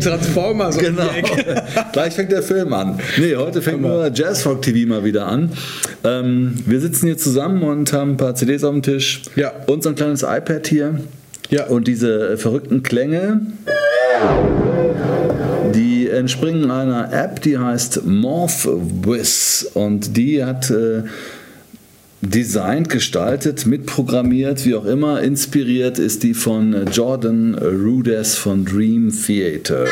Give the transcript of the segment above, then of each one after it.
Transformers. Genau. Gleich fängt der Film an. Nee, heute fängt nur Jazzrock TV mal wieder an. Ähm, wir sitzen hier zusammen und haben ein paar CDs auf dem Tisch. Ja. Und so ein kleines iPad hier. Ja. Und diese verrückten Klänge, die entspringen einer App, die heißt MorphWiz. Und die hat äh, designt, gestaltet, mitprogrammiert, wie auch immer. Inspiriert ist die von Jordan Rudess von Dream Theater.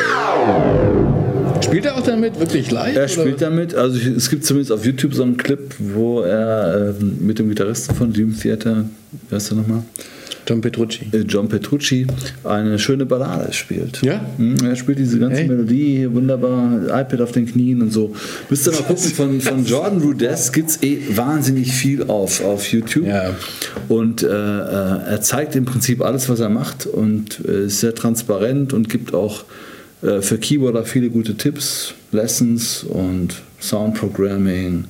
Spielt er auch damit wirklich live? Er spielt oder? damit, also es gibt zumindest auf YouTube so einen Clip, wo er ähm, mit dem Gitarristen von Dream Theater, wer ist der nochmal? John Petrucci. Äh, John Petrucci, eine schöne Ballade spielt. Ja? Mhm, Er spielt diese ganze Hey. Melodie hier wunderbar, iPad auf den Knien und so. Müsst ihr mal gucken, von, von Jordan Rudess gibt es eh wahnsinnig viel auf, auf YouTube. Ja. Und äh, äh, er zeigt im Prinzip alles, was er macht und äh, ist sehr transparent und gibt auch äh, für Keyboarder viele gute Tipps, Lessons und Sound Programming,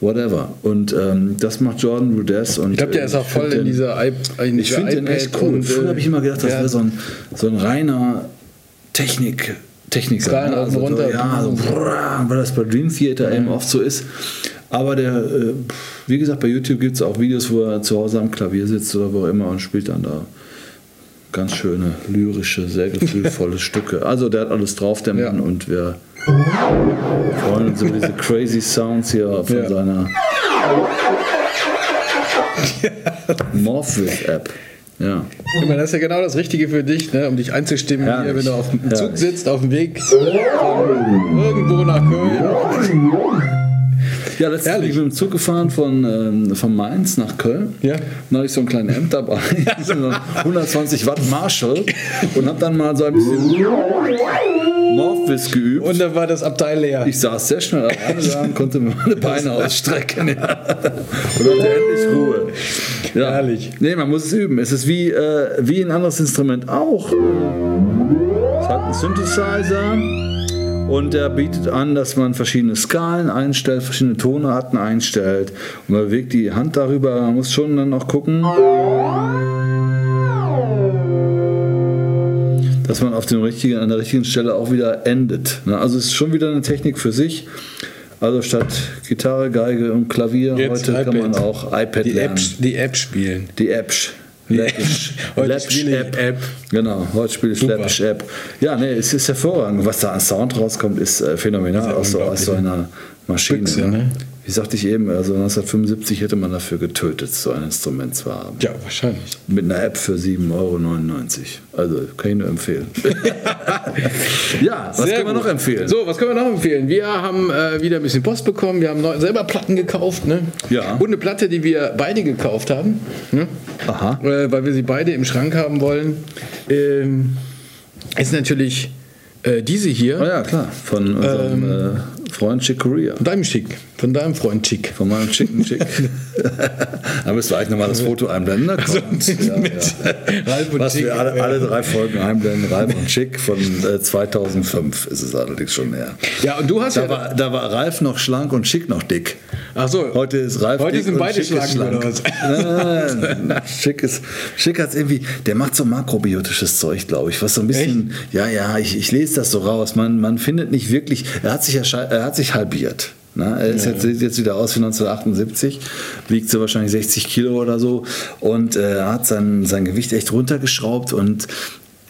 whatever. Und ähm, das macht Jordan Rudess. Und, Ich glaube, der äh, ist auch ich voll in dieser, I in ich finde den echt cool. Früher äh, habe ich immer gedacht, das ja. wäre so ein, so ein reiner Technik. Techniker. Rein ne? runter. Ja, so, brrr, weil das bei Dream Theater eben oft so ist. Aber der, äh, wie gesagt, bei YouTube gibt es auch Videos, wo er zu Hause am Klavier sitzt oder wo auch immer und spielt dann da ganz schöne, lyrische, sehr gefühlvolle Stücke. Also der hat alles drauf, der Ja. Mann, und wir freuen uns über diese crazy Sounds hier von Ja. seiner Morpheus App. Ja. Ich meine, das ist ja genau das Richtige für dich, ne? um dich einzustimmen, hier, wenn du auf dem Zug sitzt, auf dem Weg irgendwo nach Köln. Ja, letztens bin Ehrlich? ich mit dem Zug gefahren von, ähm, von Mainz nach Köln. Ja. Dann hatte ich so einen kleinen Amp dabei, so einen 120 Watt Marshall und habe dann mal so ein bisschen Morphis geübt. Und dann war das Abteil leer. ich saß sehr schnell alleine da und konnte mir meine Beine ausstrecken. Ja. Und hatte endlich Ruhe. Ja. Herrlich. Nee, man muss es üben. Es ist wie, äh, wie ein anderes Instrument auch. Es hat einen Synthesizer und er bietet an, dass man verschiedene Skalen einstellt, verschiedene Tonarten einstellt und man bewegt die Hand darüber. Man muss schon dann noch gucken, dass man auf den richtigen, an der richtigen Stelle auch wieder endet. Also es ist schon wieder eine Technik für sich. Also statt Gitarre, Geige und Klavier Jetzt heute kann iPad. man auch iPad Die lernen. App, die App spielen. Die Appsch. Läppisch. Heute Läppisch spiele ich App. Genau, heute spiele ich Super. Läppisch App. Ja, nee, es ist hervorragend. Was da an Sound rauskommt, ist äh, phänomenal aus, so, aus so einer Maschine. Büchse, ne? Wie sagte ich eben, also 1975 hätte man dafür getötet, so ein Instrument zu haben. Ja, wahrscheinlich. Mit einer App für 7,99 Euro. Also kann ich nur empfehlen. ja, was Sehr können wir gut. noch empfehlen? So, was können wir noch empfehlen? Wir haben äh, wieder ein bisschen Post bekommen. Wir haben neu, selber Platten gekauft. Ne? Ja. Und eine Platte, die wir beide gekauft haben. Ne? Aha. Äh, weil wir sie beide im Schrank haben wollen. Ähm, ist natürlich äh, diese hier. Oh ja, klar. Von unserem Ähm. Freund Chick Corea. Von deinem Schick. Von deinem Freund Chick. Von meinem Chicken Chick. da müsst ihr eigentlich nochmal das Foto einblenden. Da ja, mit ja. Ralf und Was Chick. wir alle, alle drei Folgen einblenden, Ralf und Chick von äh, 2005 ist es allerdings schon her. Ja, und du hast Da ja. war, da war Ralf noch schlank und Chick noch dick. Ach so. Heute ist Ralf Heute sind und beide Chick ist schlank, schlank. oder was? Nein, nein, Schick ist, Schick hat's irgendwie, der macht so makrobiotisches Zeug, glaube ich, was so ein bisschen, ja, ja, ich, ich lese das so raus. Man, man findet nicht wirklich, er hat sich, ja, er hat sich halbiert. Ne? Er ist jetzt, sieht jetzt wieder aus wie 1978, wiegt so wahrscheinlich 60 Kilo oder so und äh, hat sein, sein Gewicht echt runtergeschraubt und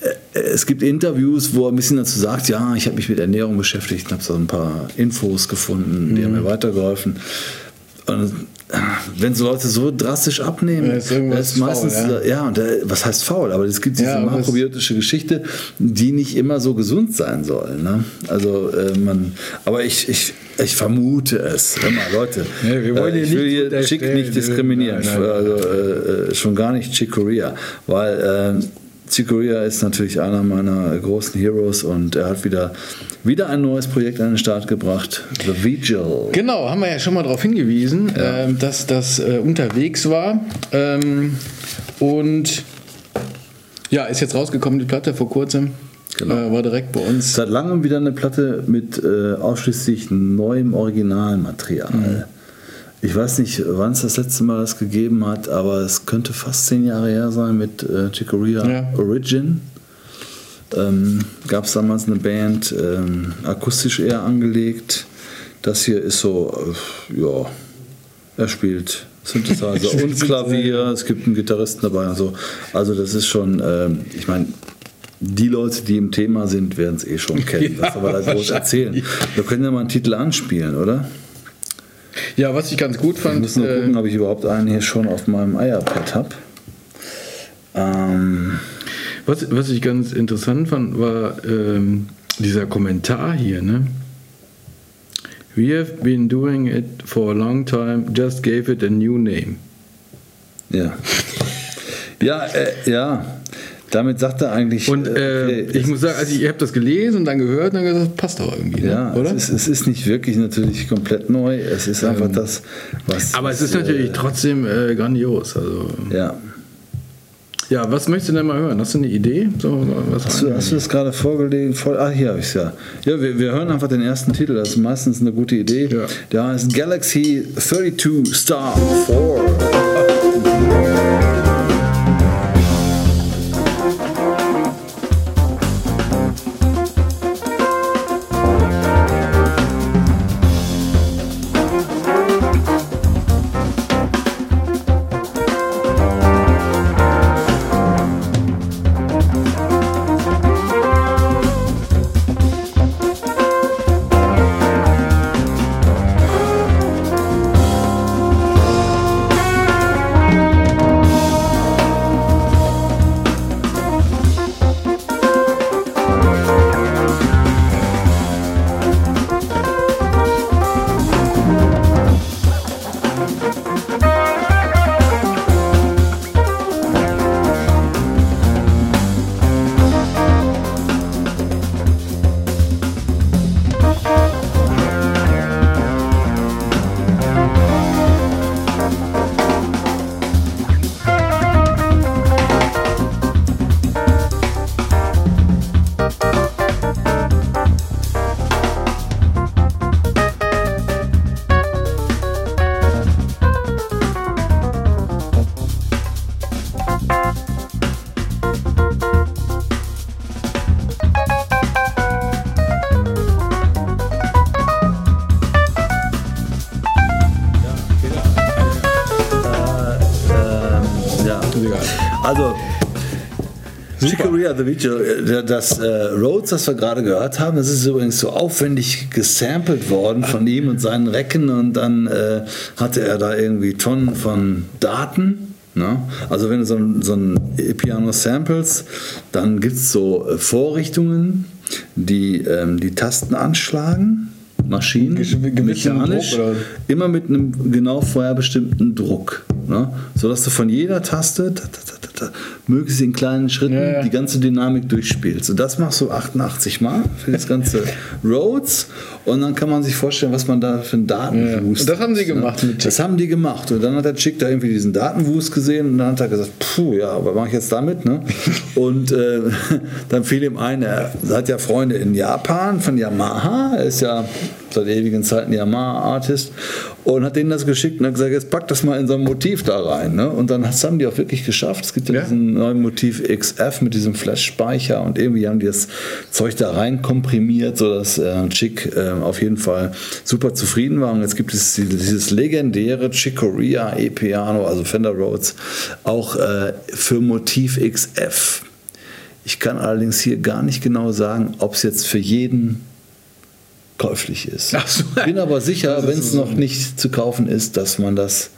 äh, es gibt Interviews, wo er ein bisschen dazu sagt, ja, ich habe mich mit Ernährung beschäftigt und habe so ein paar Infos gefunden, die haben Mhm. mir weitergeholfen. Und wenn so Leute so drastisch abnehmen, Ja, ist ist meistens, faul, ja, und äh, was heißt faul? Aber es gibt diese Ja, makrobiotische Geschichte, die nicht immer so gesund sein soll. Ne? Also äh, man, aber ich, ich, ich vermute es. Hör mal, Leute, Nee, wir wollen äh, ich will hier Chick nicht diskriminieren, Nein, nein. also äh, äh, schon gar nicht Chick Corea, weil äh, Chick Corea ist natürlich einer meiner großen Heroes und er hat wieder, wieder ein neues Projekt an den Start gebracht, The Vigil. Genau, haben wir ja schon mal darauf hingewiesen, ähm, dass das äh, unterwegs war. Ähm, und ja, ist jetzt rausgekommen, die Platte vor kurzem. Genau. Äh, war direkt bei uns. Seit langem wieder eine Platte mit äh, ausschließlich neuem Originalmaterial. Ich weiß nicht, wann es das letzte Mal das gegeben hat, aber es könnte fast zehn Jahre her sein mit äh, Chicoria Ja. Origin. Ähm, Gab es damals eine Band, ähm, akustisch eher angelegt. Das hier ist so, äh, ja, er spielt Synthesizer und Klavier, es gibt einen Gitarristen dabei und so. Also das ist schon, ähm, ich meine, die Leute, die im Thema sind, werden es eh schon kennen. Ja, Was aber da groß erzählen. Wir können ja mal einen Titel anspielen, oder? Ja, was ich ganz gut Ich fand, muss nur äh, gucken, ob ich überhaupt einen hier schon auf meinem iPad habe. Ähm, was, was ich ganz interessant fand, war ähm, dieser Kommentar hier, ne? We have been doing it for a long time, just gave it a new name. ja. ja, äh, ja. Damit sagt er eigentlich. Und äh, okay, ich es- muss sagen, also ich habe das gelesen und dann gehört und dann gesagt, passt doch irgendwie, ne? Ja, oder? Es, ist, es ist nicht wirklich natürlich komplett neu. Es ist einfach das, was. Aber es ist äh, natürlich trotzdem äh, grandios. Also, Ja. ja, was möchtest du denn mal hören? Hast du eine Idee? So, Hast du, hast du das gerade vorgelegen? Vor, ah, hier habe ich es ja. Ja, wir, wir hören einfach den ersten Titel. Das ist meistens eine gute Idee. Ja. Der heißt Galaxy 32 Star 4. Chicoria the Video, äh, das äh, Rhodes, das wir gerade gehört haben, das ist übrigens so aufwendig gesampelt worden von ihm und seinen Recken und dann äh, hatte er da irgendwie Tonnen von Daten. Ne? Also wenn du so ein, so ein E-Piano samples, dann gibt es so äh, Vorrichtungen, die ähm, die Tasten anschlagen, Maschinen, mechanisch, immer mit einem genau vorher bestimmten Druck. Ne? Sodass du von jeder Taste ta, ta, ta, möglichst in kleinen Schritten ja. die ganze Dynamik durchspielst. Und das machst du 88 Mal für das ganze Rhodes. Und dann kann man sich vorstellen, was man da für einen Datenwust Ja. Und das haben sie hat, gemacht Ne? mit Chick. Das haben die gemacht. Und dann hat der Chick da irgendwie diesen Datenwust gesehen und dann hat er gesagt, puh, ja, was mache ich jetzt damit? Ne? Und äh, dann fiel ihm ein, er hat ja Freunde in Japan von Yamaha. Er ist ja seit ewigen Zeiten Yamaha-Artist und hat denen das geschickt und hat gesagt, jetzt pack das mal in so ein Motiv da rein. Ne? Und dann haben die auch wirklich geschafft. Es gibt ja, Ja. diesen neuen Motiv XF mit diesem Flash-Speicher und irgendwie haben die das Zeug da rein komprimiert, sodass äh, Chick äh, auf jeden Fall super zufrieden war. Und jetzt gibt es dieses, dieses legendäre Chicoria E-Piano, also Fender Rhodes, auch äh, für Motiv XF. Ich kann allerdings hier gar nicht genau sagen, ob es jetzt für jeden käuflich ist. Ach so. Bin aber sicher, wenn es so- noch nicht zu kaufen ist, dass man das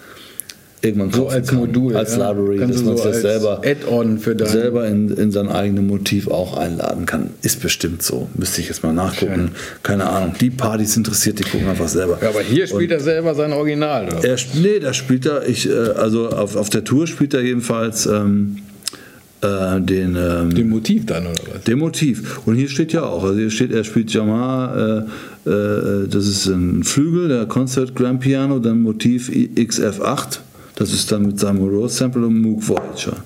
irgendwann So kaufen als kann. Modul. als ja. Library, Kannst dass man so das selber Add-on für dein. selber in, in sein eigenes Motiv auch einladen kann. Ist bestimmt so. Müsste ich jetzt mal nachgucken. Keine Ahnung. Die Partys interessiert, die gucken einfach selber. Ja, aber hier spielt er selber sein Original, oder? Er, nee, da spielt er, ich, äh, also auf, auf der Tour spielt er jedenfalls ähm, äh, den, ähm, Dem Motiv dann, oder was? dem Motiv. Und hier steht ja auch, also hier steht, er spielt Yamaha, äh, äh, das ist ein Flügel, der Concert Grand Piano, dann Motiv XF8, das ist dann mit seinem Rose Sample und Moog Voyager.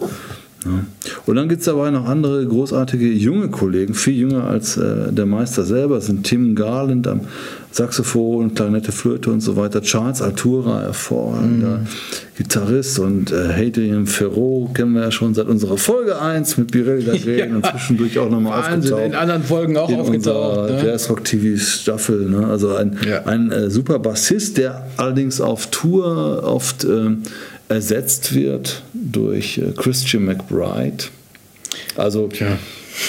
Ja. Und dann gibt es aber noch andere großartige junge Kollegen, viel jünger als äh, der Meister selber, das sind Tim Garland am Saxophon, Klarinette, Flöte und so weiter, Charles Altura, hervorragender mhm. Gitarrist und äh, Hadrian Ferrot kennen wir ja schon seit unserer Folge 1 mit Birelli Lagren ja. und zwischendurch auch nochmal aufgetaucht. in anderen Folgen auch in aufgetaucht. Ne? Jazz Rock TV Staffel, ne? also ein, ja. ein äh, super Bassist, der allerdings auf Tour oft äh, ersetzt wird durch äh, Christian McBride. Also Tja.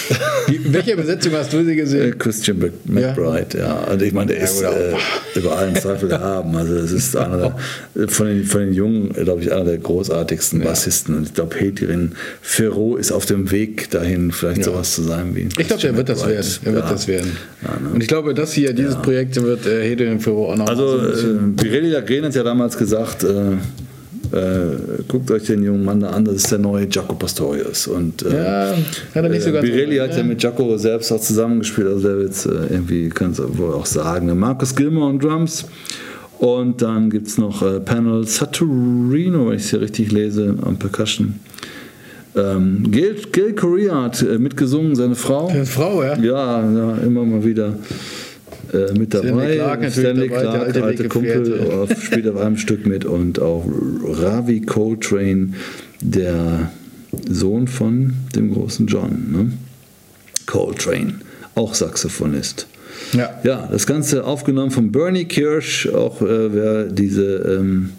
welche Übersetzung hast du sie gesehen? Äh, Christian McBride, ja. ja. Also ich meine, der ja, ist äh, über allen Zweifel erhaben. Also das ist einer der, von, den, von den Jungen, glaube ich, einer der großartigsten ja. Bassisten. Und ich glaube, Petrin Ferro ist auf dem Weg dahin, vielleicht sowas zu sein wie Ich glaube, er wird das werden. Er wird das werden. Ne? Und ich glaube, das hier, dieses Projekt wird äh, Hedrin Ferro auch noch Also, so äh, Pirelli Lagren hat ja damals gesagt, äh, äh, guckt euch den jungen Mann da an, das ist der neue Jaco Pastorius. Und, äh, ja, hat er nicht so ganz Birelli hat ja mit Jaco selbst auch zusammengespielt, also der wird es äh, irgendwie, kannst du wohl auch sagen. Marcus Gilmore und Drums. Und dann gibt es noch äh, Panel Saturino, wenn ich es hier richtig lese, am Percussion. Ähm, Gil, Gil Correa hat äh, mitgesungen, seine Frau. Seine Frau, ja? Ja, ja immer mal wieder äh, mit dabei. Stanley Clark, Stanley Clark der alte, alte Kumpel, auf, spielt auf einem Stück mit und auch Ravi Coltrane, der Sohn von dem großen John. Ne? Coltrane, auch Saxophonist. Ja. ja, das Ganze aufgenommen von Bernie Kirsch, auch äh, wer diese ähm,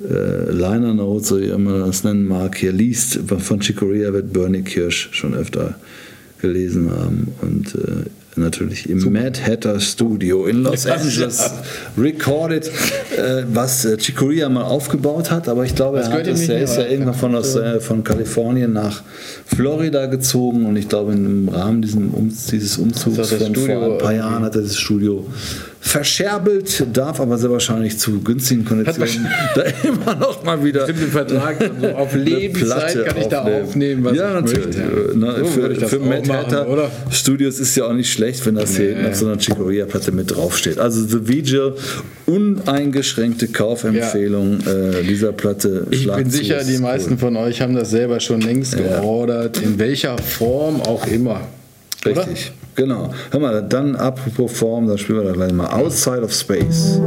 äh, Liner Notes, so wie man das nennen mag, hier liest, von Chicoria wird Bernie Kirsch schon öfter gelesen haben. Und äh, natürlich im Super. Mad Hatter Studio in Los Angeles recorded, äh, was äh, Chicoria mal aufgebaut hat, aber ich glaube, er, hat es, er ist ja irgendwann von, aus, äh, von Kalifornien nach Florida gezogen. Und ich glaube, im Rahmen dieses, dieses Umzugs von vor ein paar Jahren hat er das Studio verscherbelt, darf aber sehr wahrscheinlich zu günstigen Konditionen da immer noch mal wieder Stimmt, Vertrag also auf Lebenszeit kann ich da aufnehmen, was ja, ich natürlich. möchte. Na, so für für Matt Hatter Studios ist ja auch nicht schlecht, wenn das nee. hier auf so einer Chicoria-Platte mit draufsteht. Also The Vigil, uneingeschränkte Kaufempfehlung ja. äh, dieser Platte. Ich bin sicher, die meisten cool. von euch haben das selber schon längst ja. geordert, in welcher Form auch immer. Richtig. Genau. Hör mal, dann apropos Form, da spielen wir da gleich mal Outside of Space.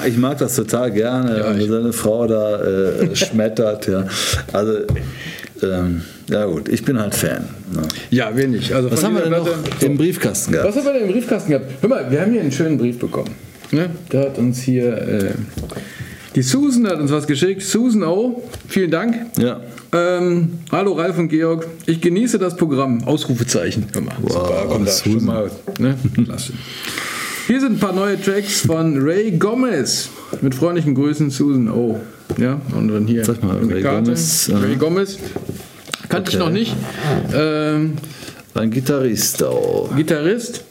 Mag, ich mag das total gerne, ja, wenn seine Frau da äh, schmettert. Ja. Also ähm, ja gut, ich bin halt Fan. Ne? Ja, wenig. Also was haben wir denn noch so, im Briefkasten gehabt? Was haben wir denn im Briefkasten gehabt? Hör mal, wir haben hier einen schönen Brief bekommen. Ne? Da hat uns hier äh, die Susan hat uns was geschickt. Susan O, vielen Dank. Ja. Ähm, hallo Ralf und Georg, ich genieße das Programm. Ausrufezeichen. Hör mal, wow, super, kommt da schon mal. Ne? Klasse. Hier sind ein paar neue Tracks von Ray Gomez. Mit freundlichen Grüßen, Susan O. Ja, und dann hier Sag mal, Ray Karte. Gomez. Ray Gomez. Kannte okay. ich noch nicht. Ähm, ein Gitarrist auch. Gitarrist.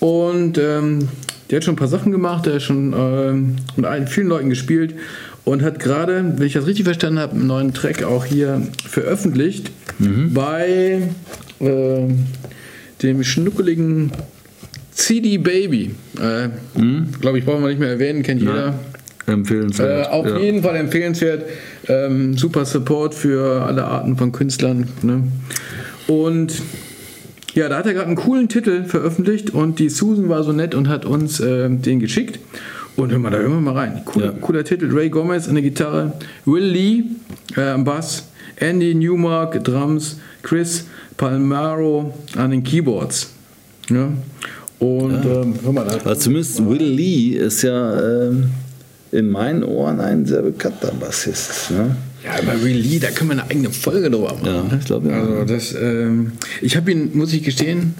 Und ähm, der hat schon ein paar Sachen gemacht, der hat schon ähm, mit vielen Leuten gespielt und hat gerade, wenn ich das richtig verstanden habe, einen neuen Track auch hier veröffentlicht mhm. bei äh, dem schnuckeligen CD Baby. Äh, mhm. Glaube ich, brauchen wir nicht mehr erwähnen, kennt jeder. Empfehlenswert. Äh, auf ja. jeden Fall empfehlenswert. Ähm, super Support für alle Arten von Künstlern. Ne? Und ja, da hat er gerade einen coolen Titel veröffentlicht und die Susan war so nett und hat uns äh, den geschickt. Und hör mal, da hören wir mal rein. Cooler, Ja. cooler Titel. Ray Gomez an der Gitarre, Will Lee äh, am Bass, Andy Newmark Drums, Chris Palmaro an den Keyboards. Ja? Und ähm, hör mal, da Also zumindest Will Lee ist ja ähm, in meinen Ohren ein sehr bekannter Bassist. Ne? Ja, über Will Lee, da können wir eine eigene Folge drüber machen. Ja, ich glaube, ja. Also das, ähm, ich habe ihn, muss ich gestehen,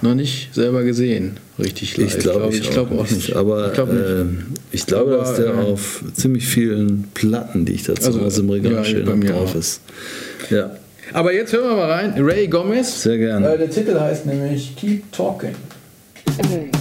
noch nicht selber gesehen, richtig live. Ich glaube ich glaube auch nicht. Aber ich glaube nicht. ähm, ich glaube, Aber, dass der äh, auf ziemlich vielen Platten, die ich da zu Also, Hause im Regal ja, drauf auch. ist. Ja. Aber jetzt hören wir mal rein. Ray Gomez. Sehr gerne. Äh, der Titel heißt nämlich Keep Talking. Mm-hmm.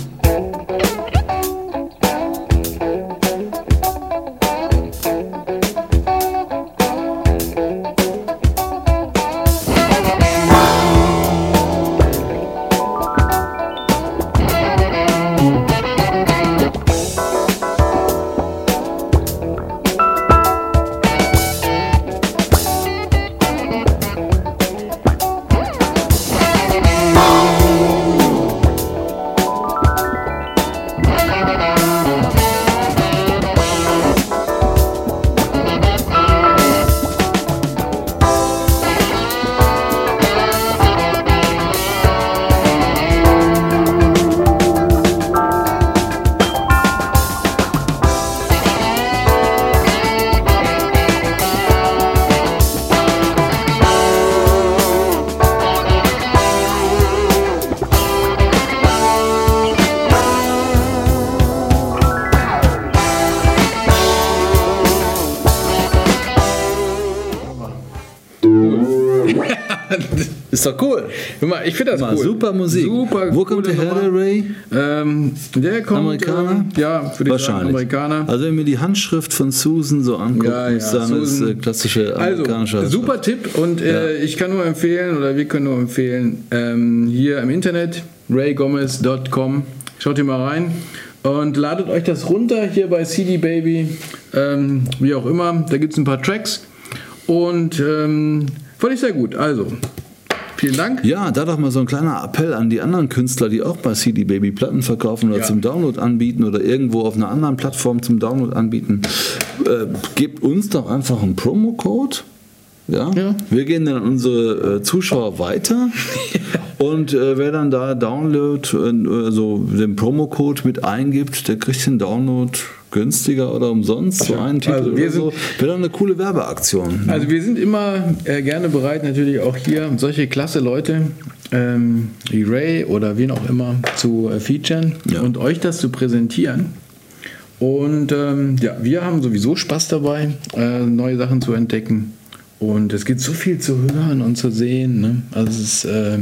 Ist doch cool. Mal, ich finde das Mal, cool. Super Musik. Super Wo kommt der her, Nummer. der Ray? Ähm, der kommt. Amerikaner? Äh, ja, für die Wahrscheinlich. Amerikaner. Also wenn mir die Handschrift von Susan so anguckt, Ja, ja, sagen, das ist Susan. äh, klassische amerikanische Also, super Tipp und äh, ich kann nur empfehlen, oder wir können nur empfehlen, ähm, hier im Internet, raygomez.com, schaut ihr mal rein und ladet euch das runter hier bei CD Baby, ähm, wie auch immer. Da gibt es ein paar Tracks und ähm, fand ich sehr gut. Also, vielen Dank. Ja, da doch mal so ein kleiner Appell an die anderen Künstler, die auch bei CD Baby Platten verkaufen oder Ja. zum Download anbieten oder irgendwo auf einer anderen Plattform zum Download anbieten. Äh, gebt uns doch einfach einen Promocode. Ja? Ja. Wir gehen dann an unsere äh, Zuschauer weiter und äh, wer dann da Download, äh, also den Promocode mit eingibt, der kriegt den Download günstiger oder umsonst, so einen Titel Also wir oder so. Wäre dann eine coole Werbeaktion. Also wir sind immer äh, gerne bereit, natürlich auch hier solche klasse Leute ähm, wie Ray oder wen auch immer zu äh, featuren Ja. und euch das zu präsentieren. Und ähm, ja, wir haben sowieso Spaß dabei, äh, neue Sachen zu entdecken. Und es gibt so viel zu hören und zu sehen. Ne? Also es ist äh,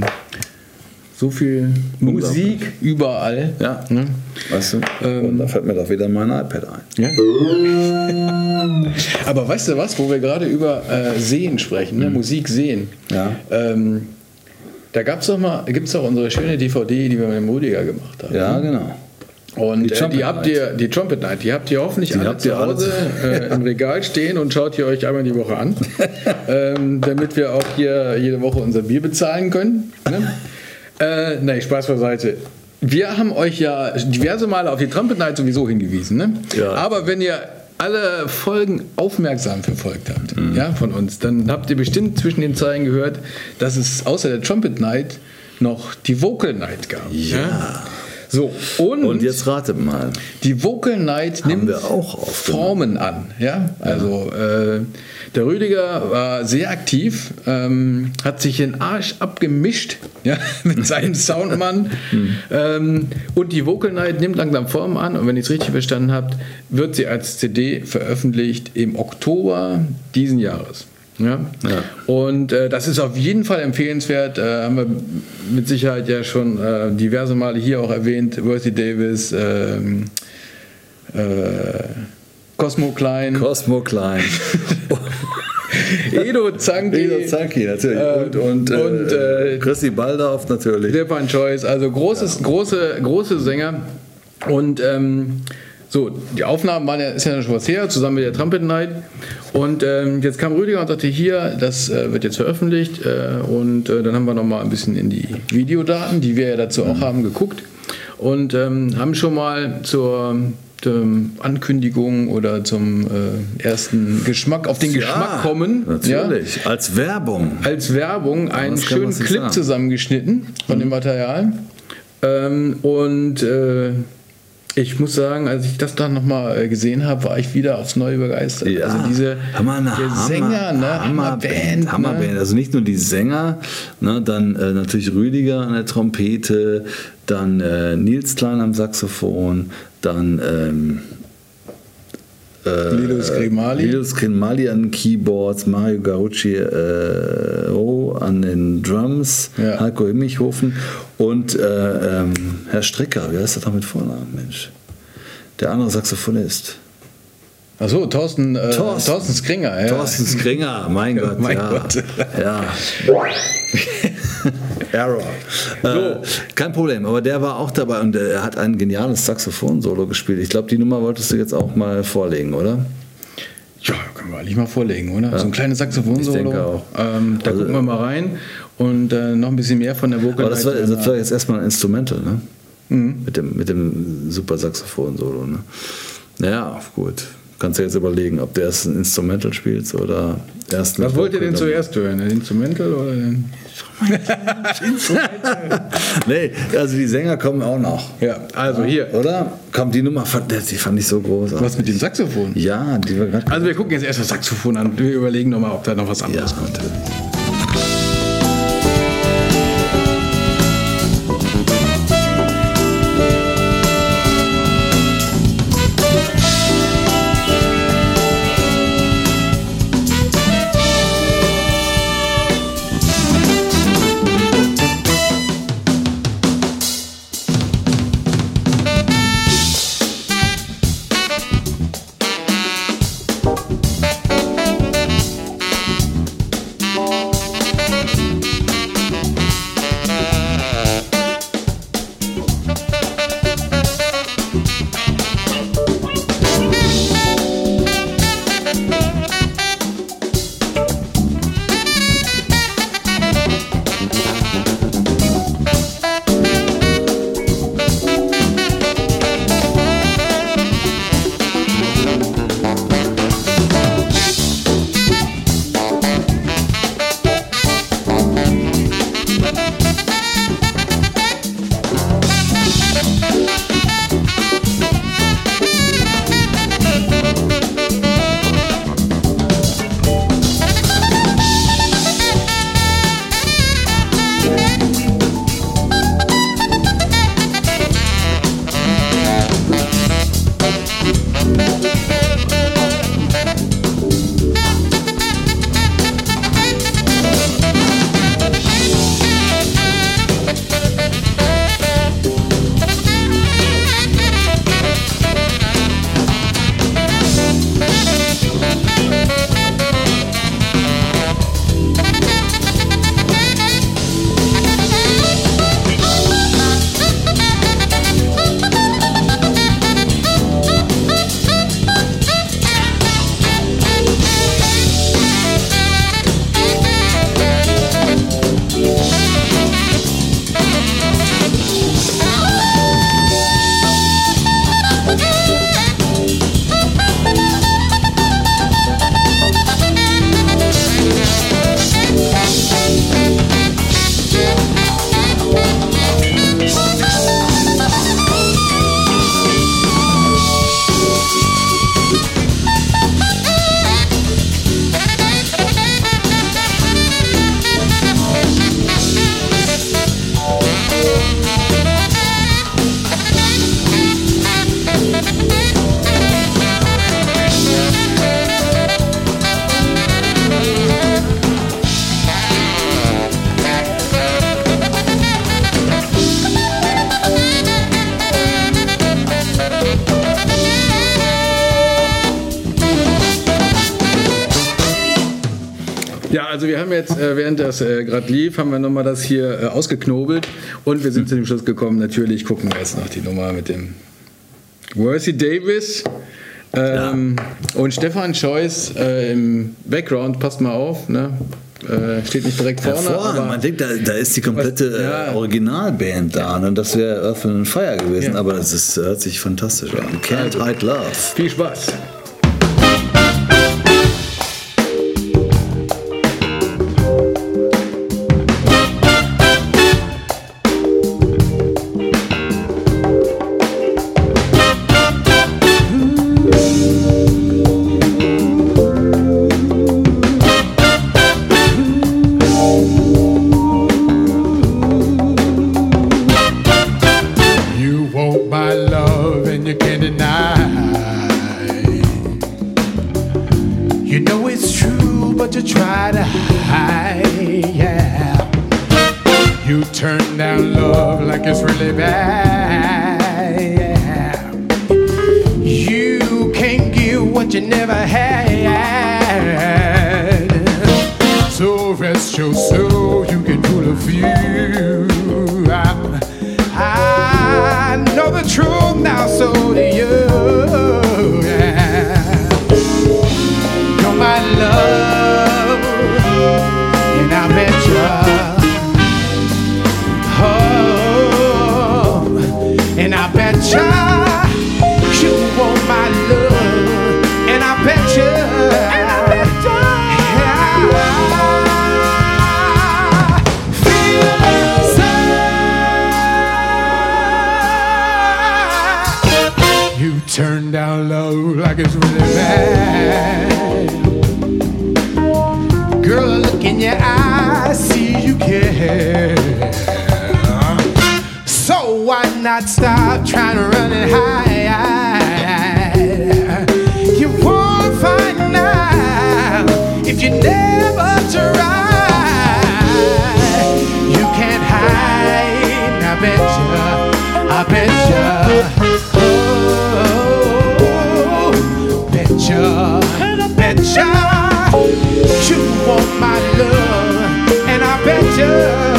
so viel Musik überall. Ja. Ne? Weißt du? und da fällt mir doch wieder mein iPad ein. Ja. Aber weißt du was, wo wir gerade über äh, Sehen sprechen, ne? Musik sehen. Ja. Ähm, da gab's doch mal, gibt's doch unsere schöne DVD, die wir mit dem Rudiger gemacht haben. Ja, genau. Und Die die, äh, die habt ihr, die Trumpet Night, die habt ihr hoffentlich alle habt ihr zu alle. Hause äh, im Regal stehen und schaut ihr euch einmal die Woche an, ähm, damit wir auch hier jede Woche unser Bier bezahlen können. Ne? Äh, nee, Spaß beiseite. Wir haben euch ja diverse Male auf die Trumpet Night sowieso hingewiesen. Ne? Ja. Aber wenn ihr alle Folgen aufmerksam verfolgt habt, Mhm. ja, von uns, dann habt ihr bestimmt zwischen den Zeilen gehört, dass es außer der Trumpet Night noch die Vocal Night gab. Ja. So, und, Und jetzt ratet mal. die Vocal Night nimmt wir auch aufgenommen. Formen an. Ja? Also äh, der Rüdiger war sehr aktiv, ähm, hat sich den Arsch abgemischt ja, mit seinem Soundmann. ähm, und die Vocal Night nimmt langsam Formen an. Und wenn ihr es richtig verstanden habt, wird sie als CD veröffentlicht im Oktober diesen Jahres. Ja? Ja. Und äh, das ist auf jeden Fall empfehlenswert. Äh, haben wir mit Sicherheit ja schon äh, diverse Male hier auch erwähnt. Worthy Davis, ähm, äh, Cosmo Klein, Cosmo Klein. Edo Zanki, Edo Zanki natürlich. Und und, und, äh, äh, Chrissy Baldauf natürlich. Stefan Choice, also großes, große, große Sänger. Und ähm, So, die Aufnahmen waren ja, ist ja schon was her, zusammen mit der Trumpet Night. Und ähm, jetzt kam Rüdiger und sagte, hier, das äh, wird jetzt veröffentlicht. Äh, und äh, dann haben wir nochmal ein bisschen in die Videodaten, die wir ja dazu auch haben, geguckt. Und ähm, haben schon mal zur ähm, Ankündigung oder zum äh, ersten Geschmack auf den Ja, Geschmack kommen. Natürlich. Ja, Als Werbung. als Werbung einen kann man schönen Clip sagen? zusammengeschnitten von dem Material. Ähm, und äh, ich muss sagen, als ich das dann nochmal gesehen habe, war ich wieder aufs Neue begeistert. Ja, also diese Hammer, der Hammer, Sänger, ne? Hammerband, Hammerband. Ne? Also nicht nur die Sänger, ne, dann äh, natürlich Rüdiger an der Trompete, dann äh, Nils Klein am Saxophon, dann ähm, äh, Lilo Scrimmali. Lilo Scrimmali an den Keyboards, Mario Garucci äh, oh, an den Drums, Ja. Heiko Immichhofen und äh, ähm, Herr Stricker, wie heißt der da mit Vornamen, Mensch? Der andere Saxophonist. Achso, Thorsten, äh, Thorsten. Thorsten Skringer. Ja. Thorsten Skringer, mein Gott, mein ja. Gott. Ja. Error. Äh, kein Problem, aber der war auch dabei und er hat ein geniales Saxophon-Solo gespielt. Ich glaube, die Nummer wolltest du jetzt auch mal vorlegen, oder? Ja, können wir eigentlich mal vorlegen, oder? So ein kleines Saxophon-Solo. Ich denke auch. Ähm, da Also- gucken wir mal rein und äh, noch ein bisschen mehr von der Vocal Aber das war, das war jetzt erstmal ein Instrumental, ne? Mhm. Mit, dem, mit dem super Saxophon-Solo, ne? Ja, gut. Kannst du jetzt überlegen, ob du erst ein Instrumental spielst oder erst Was wollt ihr denn Vocal- zuerst hören? Ein Instrumental oder den? Nee, also die Sänger kommen auch noch. Ja, also hier. Oder? Komm, die Nummer fand, die fand ich so groß. Was mit dem Saxophon? Ja, die war gerade. Also wir gucken jetzt erst das Saxophon an. Wir überlegen nochmal, ob da noch was ja, anderes kommt. Das äh, gerade lief, haben wir nochmal das hier äh, ausgeknobelt und wir sind zu dem Schluss gekommen, natürlich gucken wir jetzt noch die Nummer mit dem Worthy Davis ähm, und Stefan Scheuß äh, im Background, passt mal auf, ne? Äh, steht nicht direkt vorne. Hervorragend. aber- Man denkt, da, da ist die komplette Was- ja. äh, Originalband da und das wäre Earth and Fire gewesen, Ja. aber es ist, hört sich fantastisch an. Can't Also. Hide Love. Viel Spaß. Turn down low like it's really bad. Girl, look in your eyes, see you care. So why not stop trying to run it high? You won't find out if you never try. You can't hide, I bet you, I bet you. Want my love, and I bet you.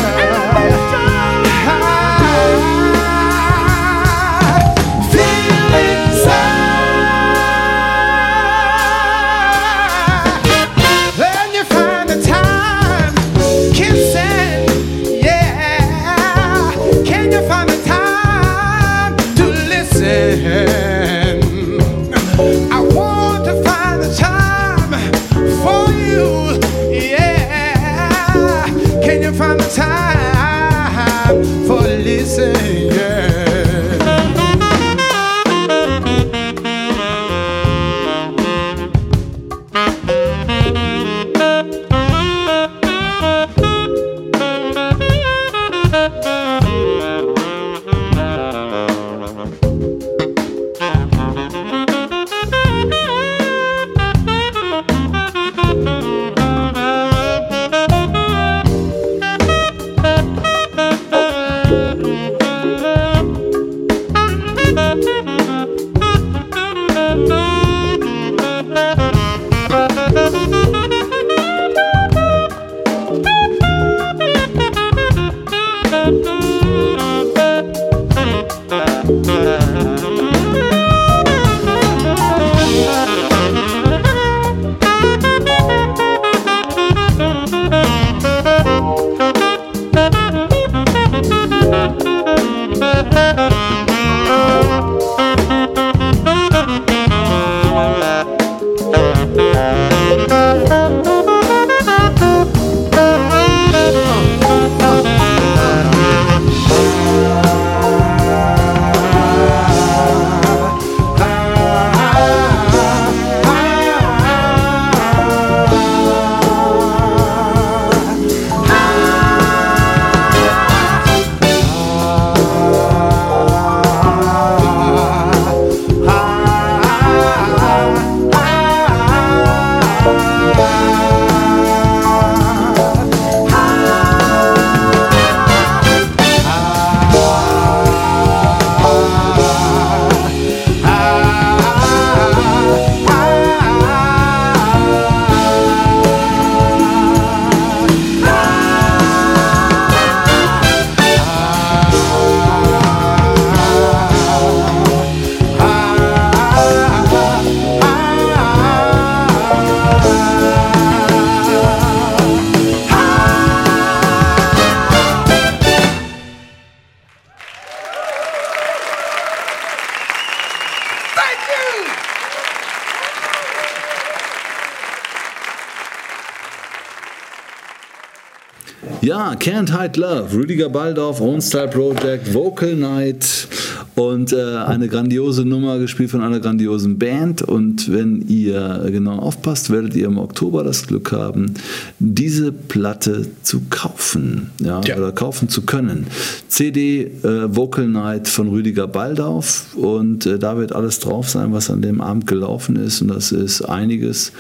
Ja, Can't Hide Love, Rüdiger Baldauf, Own Style Project, Vocal Night und äh, eine grandiose Nummer gespielt von einer grandiosen Band. Und wenn ihr genau aufpasst, werdet ihr im Oktober das Glück haben, diese Platte zu kaufen ja, Ja. oder kaufen zu können. CD äh, Vocal Night von Rüdiger Baldauf und äh, da wird alles drauf sein, was an dem Abend gelaufen ist und das ist einiges.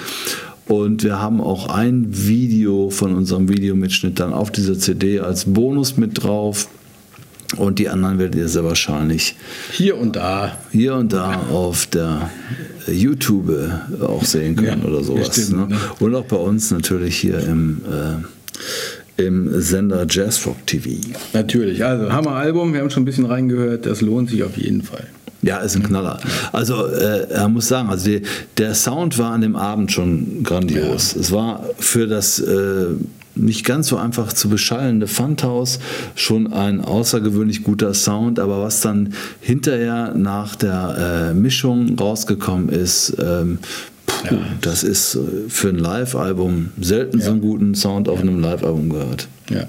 Und wir haben auch ein Video von unserem Videomitschnitt dann auf dieser CD als Bonus mit drauf. Und die anderen werdet ihr sehr wahrscheinlich Hier und da. hier und da auf der YouTube auch sehen können Ja, oder sowas. stimmt, ne? ne? Und auch bei uns natürlich hier im, äh, im Sender Jazzrock TV. Natürlich. Also Hammer-Album, wir haben schon ein bisschen reingehört, das lohnt sich auf jeden Fall. Ja, ist ein Knaller. Also äh, er muss sagen, also die, der Sound war an dem Abend schon grandios. Es war für das äh, nicht ganz so einfach zu beschallende Pfandhaus schon ein außergewöhnlich guter Sound, aber was dann hinterher nach der äh, Mischung rausgekommen ist, ähm, puh, das ist äh, für ein Live-Album selten so einen guten Sound auf einem Live-Album gehört. Ja.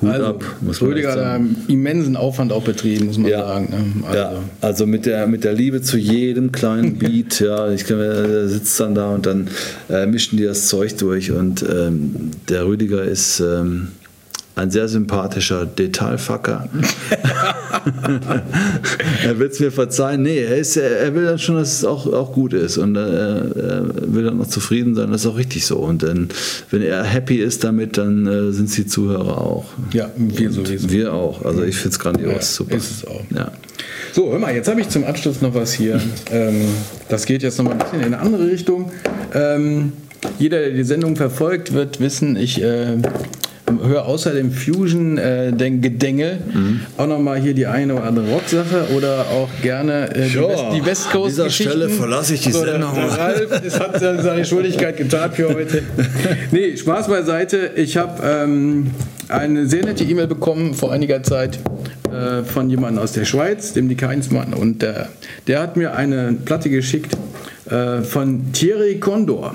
Hut also, ab, muss man Rüdiger hat da immensen Aufwand auch betrieben, muss man sagen. Ne? Also, ja, also mit der, mit der Liebe zu jedem kleinen Beat, ja, ich kann, er sitzt dann da und dann äh, mischen die das Zeug durch und ähm, der Rüdiger ist ähm, ein sehr sympathischer Detailfucker. er wird es mir verzeihen. Nee, er, ist, er er will dann schon, dass es auch, auch gut ist und äh, er will dann noch zufrieden sein. Das ist auch richtig so. Und dann, wenn er happy ist damit, dann äh, sind es die Zuhörer auch. Ja, wir Und sowieso. Wir auch. Also ich finde es grandios. Ja, super. ist es auch. Ja. So, hör mal, jetzt habe ich zum Abschluss noch was hier. Ähm, das geht jetzt noch mal ein bisschen in eine andere Richtung. Ähm, jeder, der die Sendung verfolgt, wird wissen, ich äh, höre außer dem Fusion äh, den Gedänge Mhm. auch noch mal hier die eine oder andere Rocksache oder auch gerne äh, die, West, die West Coast an dieser Stelle verlasse ich die so, der, Sendung. der Ralf ist, hat seine Schuldigkeit getan für heute. Nee, Spaß beiseite. Ich habe ähm, eine sehr nette E-Mail bekommen vor einiger Zeit äh, von jemandem aus der Schweiz, dem die Keinsmann. Und der, der hat mir eine Platte geschickt äh, von Thierry Condor.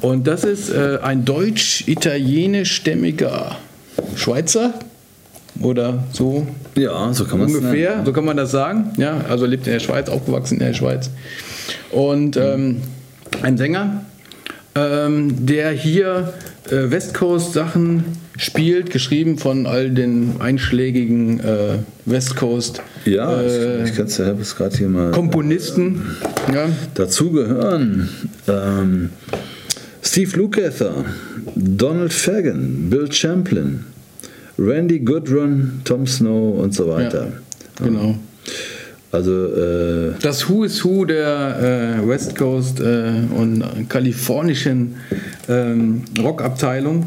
Und das ist äh, ein deutsch-italienischstämmiger Schweizer oder so Ja, so kann man es ungefähr, so kann man das sagen. Ja, also lebt in der Schweiz, aufgewachsen in der Schweiz. Und ähm, ein Sänger, ähm, der hier äh, West Coast Sachen spielt, geschrieben von all den einschlägigen äh, West Coast Ja, äh, ich, ich kann es gerade hier mal Komponisten. Ja, dazu gehören. Ähm, Steve Lukather, Donald Fagan, Bill Champlin, Randy Goodrun, Tom Snow und so weiter. genau. Also äh, Das Who is Who der äh, West Coast äh, und kalifornischen ähm, Rockabteilung.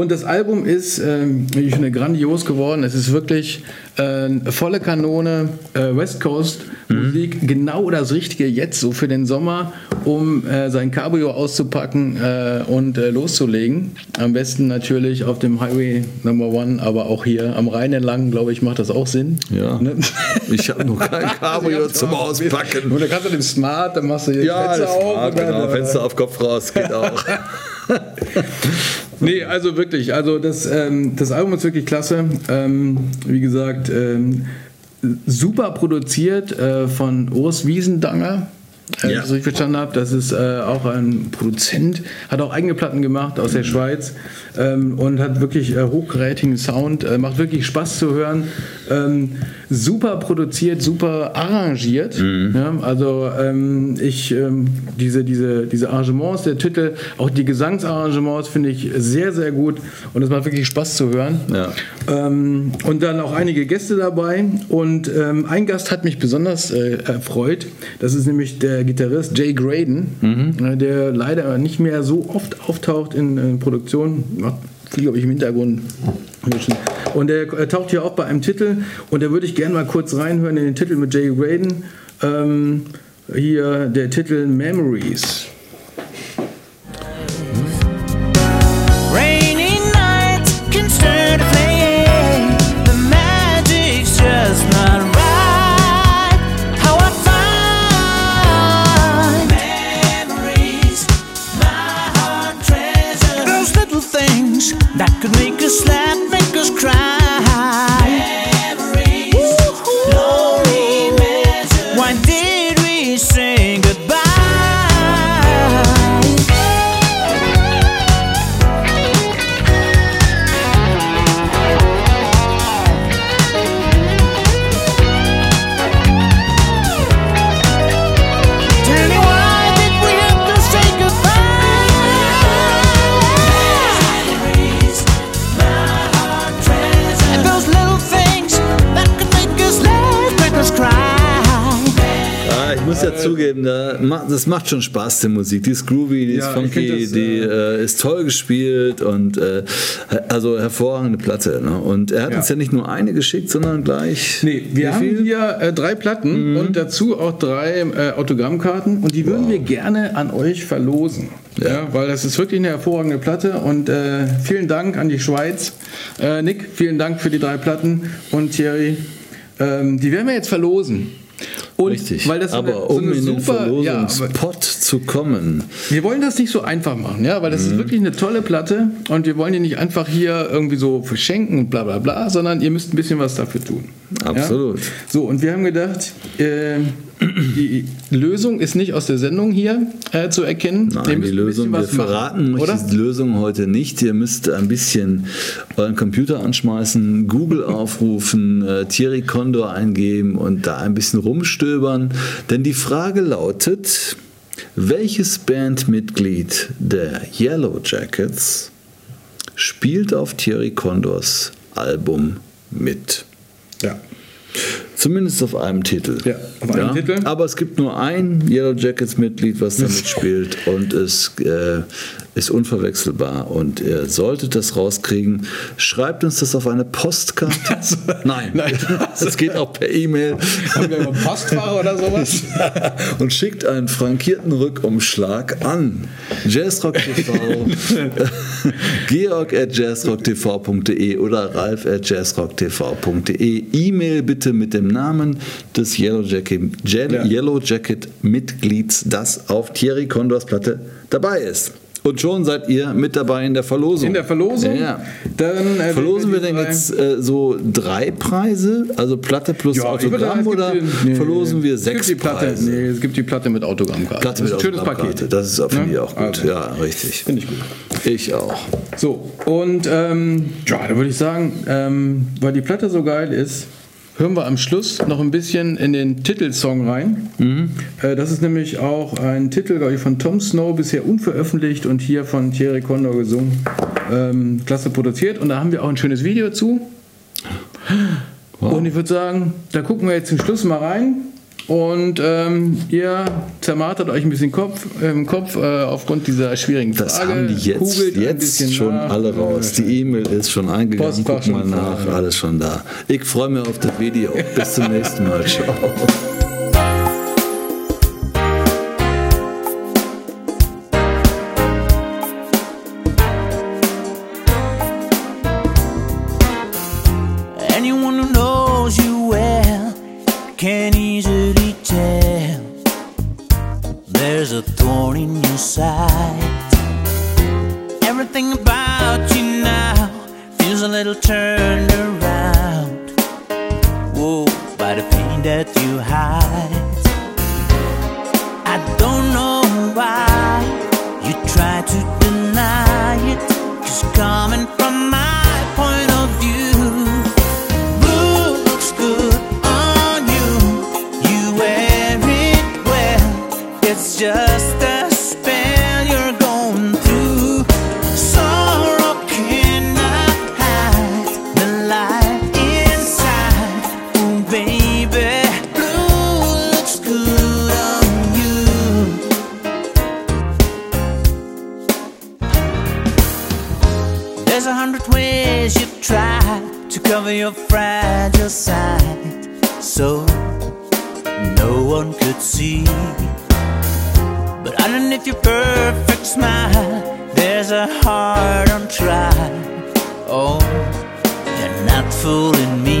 Und das Album ist, ähm, ich finde, grandios geworden. Es ist wirklich äh, volle Kanone äh, West Coast Musik, genau das Richtige jetzt so für den Sommer, um äh, sein Cabrio auszupacken äh, und äh, loszulegen. Am besten natürlich auf dem Highway Number One, aber auch hier am Rhein entlang, glaube ich, macht das auch Sinn. ja, Ne? ich habe noch kein Cabrio zum Auspacken. Und dann kannst du den Smart, dann machst du hier Ja, Fenster auf. dann, genau, äh, Fenster auf Kopf raus, geht auch. Nee, also wirklich, also das, ähm, das Album ist wirklich klasse. Ähm, wie gesagt, ähm, super produziert äh, von Urs Wiesendanger. Äh, Ja. So ich verstanden habe, das ist äh, auch ein Produzent, hat auch eigene Platten gemacht aus der Schweiz ähm, und hat wirklich äh, hochkarätigen Sound, äh, macht wirklich Spaß zu hören. Ähm, super produziert, super arrangiert. Ja, also ähm, ich ähm, diese, diese, diese Arrangements, der Titel, auch die Gesangsarrangements finde ich sehr, sehr gut und es macht wirklich Spaß zu hören. Ja. Ähm, und dann auch einige Gäste dabei. Und ähm, ein Gast hat mich besonders äh, erfreut. Das ist nämlich der Gitarrist Jay Graydon, äh, der leider nicht mehr so oft auftaucht in, in Produktionen. Macht viel, glaube ich, im Hintergrund. Und der äh, taucht hier auch bei einem Titel. Und da würde ich gerne mal kurz reinhören in den Titel mit Jay Graydon. Ähm, hier der Titel Memories. Ja da macht, das macht schon Spaß, die Musik. Die ist groovy, die ist Ja, ich funky, das, die äh, ist toll gespielt und äh, also hervorragende Platte. Ne? Und er hat Ja. uns ja nicht nur eine geschickt, sondern gleich. Nee, wir haben viel? hier äh, drei Platten und dazu auch drei äh, Autogrammkarten und die würden wir gerne an euch verlosen. Ja. weil das ist wirklich eine hervorragende Platte und äh, vielen Dank an die Schweiz. Äh, Nick, vielen Dank für die drei Platten und Thierry, ähm, die werden wir jetzt verlosen. Und Richtig. weil das so aber eine, so um eine in den super, ja, Verlosungspot zu kommen, wir wollen das nicht so einfach machen, ja, weil das ist wirklich eine tolle Platte und wir wollen die nicht einfach hier irgendwie so verschenken und bla bla bla, sondern ihr müsst ein bisschen was dafür tun. Absolut. Ja? So, und wir haben gedacht, äh, die Lösung ist nicht aus der Sendung hier äh, zu erkennen. Nein, die Lösung, wir machen, verraten oder? die Lösung heute nicht. Ihr müsst ein bisschen euren Computer anschmeißen, Google aufrufen, äh, Thierry Condor eingeben und da ein bisschen rumstöbern. Denn die Frage lautet, welches Bandmitglied der Yellow Jackets spielt auf Thierry Condors Album mit? Ja. Zumindest auf einem Titel. Ja, auf einem Titel. Aber es gibt nur ein Yellow Jackets Mitglied, was da mitspielt und es äh, ist unverwechselbar. Und ihr solltet das rauskriegen. Schreibt uns das auf eine Postkarte. Nein, Nein. das geht auch per E-Mail. Haben wir einen Postfahrer oder sowas? und schickt einen frankierten Rückumschlag an Jazzrock TV, georg at jazzrocktv.de oder ralf at jazzrocktv.de. E-Mail bitte mit dem Namen des Yellow Jacket. Yellow Jacket Mitglieds, das auf Thierry Condors Platte dabei ist. Und schon seid ihr mit dabei in der Verlosung. In der Verlosung. Ja. Dann, äh, Verlosen wir die denn jetzt äh, so drei Preise, also Platte plus Ja, Autogramm es oder nee, verlosen wir es gibt sechs die Platte, Preise? Nee, es gibt die Platte mit Autogrammkarte. Platte das mit ist ein schönes. Paket. Das ist auch, finde Ja? ich auch gut. Also. Ja, richtig. Finde ich gut. Ich auch. So, und ähm, ja, da würde ich sagen, ähm, weil die Platte so geil ist, hören wir am Schluss noch ein bisschen in den Titelsong rein. Äh, das ist nämlich auch ein Titel, glaube ich, von Tom Snow, bisher unveröffentlicht und hier von Thierry Condor gesungen. Ähm, klasse produziert und da haben wir auch ein schönes Video zu. Und ich würde sagen, da gucken wir jetzt zum Schluss mal rein. Und ähm, ihr zermartert euch ein bisschen Kopf, im Kopf äh, aufgrund dieser schwierigen Das Frage. haben die jetzt, Googelt jetzt schon nach. alle raus. Die E-Mail ist schon eingegangen. Postfach Guck mal nach. Alles schon da. Ich freue mich auf das Video. Bis zum nächsten Mal. Ciao. There's a heart on trial. Oh, you're not fooling me.